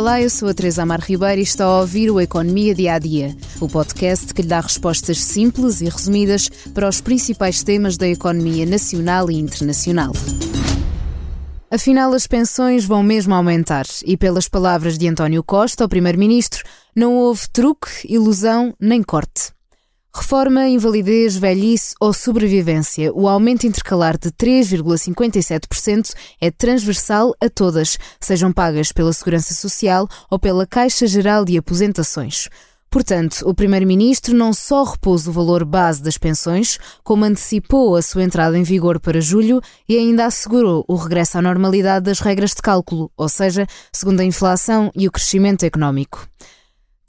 Olá, eu sou a Teresa Amar Ribeiro e está a ouvir o Economia Dia a Dia, o podcast que lhe dá respostas simples e resumidas para os principais temas da economia nacional e internacional. Afinal, as pensões vão mesmo aumentar e, pelas palavras de António Costa, o Primeiro-Ministro, não houve truque, ilusão nem corte. Reforma, invalidez, velhice ou sobrevivência. O aumento intercalar de 3,57% é transversal a todas, sejam pagas pela Segurança Social ou pela Caixa Geral de Aposentações. Portanto, o Primeiro-Ministro não só repôs o valor base das pensões, como antecipou a sua entrada em vigor para julho e ainda assegurou o regresso à normalidade das regras de cálculo, ou seja, segundo a inflação e o crescimento económico.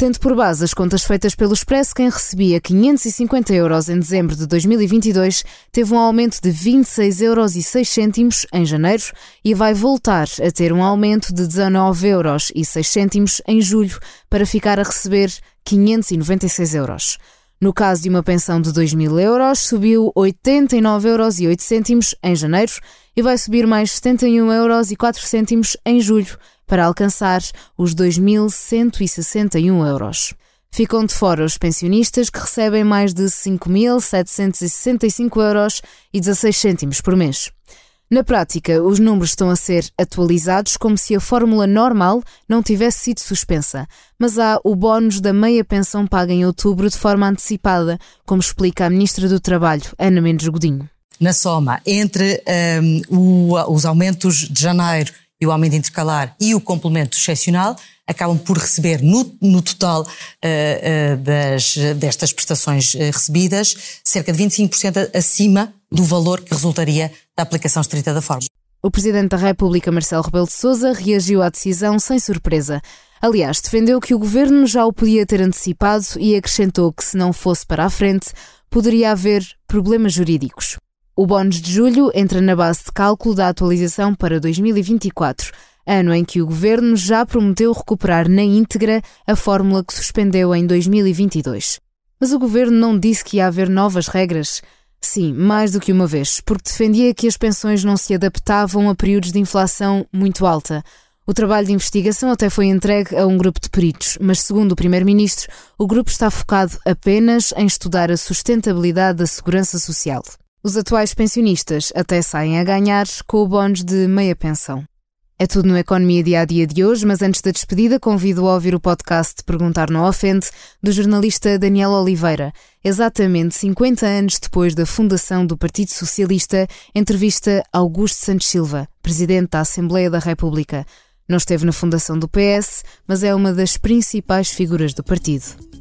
Tendo por base as contas feitas pelo Expresso, quem recebia 550 euros em dezembro de 2022 teve um aumento de 26 euros 6 cêntimos em janeiro e vai voltar a ter um aumento de 19 euros 6 cêntimos em julho para ficar a receber 596 euros. No caso de uma pensão de 2 mil euros, subiu 89 euros 8 cêntimos em janeiro e vai subir mais 71 euros 4 cêntimos em julho para alcançar os 2.161 euros. Ficam de fora os pensionistas que recebem mais de 5.765 euros e 16 cêntimos por mês. Na prática, os números estão a ser atualizados como se a fórmula normal não tivesse sido suspensa, mas há o bónus da meia pensão paga em outubro de forma antecipada, como explica a Ministra do Trabalho, Ana Mendes Godinho. Na soma entre um, o, os aumentos de janeiro e o aumento intercalar e o complemento excepcional acabam por receber no, no total uh, uh, das, destas prestações uh, recebidas cerca de 25% acima do valor que resultaria da aplicação estrita da forma. O Presidente da República, Marcelo Rebelo de Sousa, reagiu à decisão sem surpresa. Aliás, defendeu que o governo já o podia ter antecipado e acrescentou que, se não fosse para a frente, poderia haver problemas jurídicos. O bónus de julho entra na base de cálculo da atualização para 2024, ano em que o governo já prometeu recuperar na íntegra a fórmula que suspendeu em 2022. Mas o governo não disse que ia haver novas regras. Sim, mais do que uma vez, porque defendia que as pensões não se adaptavam a períodos de inflação muito alta. O trabalho de investigação até foi entregue a um grupo de peritos, mas, segundo o Primeiro-Ministro, o grupo está focado apenas em estudar a sustentabilidade da segurança social. Os atuais pensionistas até saem a ganhar com o bónus de meia pensão. É tudo no Economia Dia a Dia de hoje, mas antes da despedida convido a ouvir o podcast Perguntar Não Ofende, do jornalista Daniel Oliveira. Exatamente 50 anos depois da fundação do Partido Socialista, entrevista Augusto Santos Silva, presidente da Assembleia da República. Não esteve na fundação do PS, mas é uma das principais figuras do partido.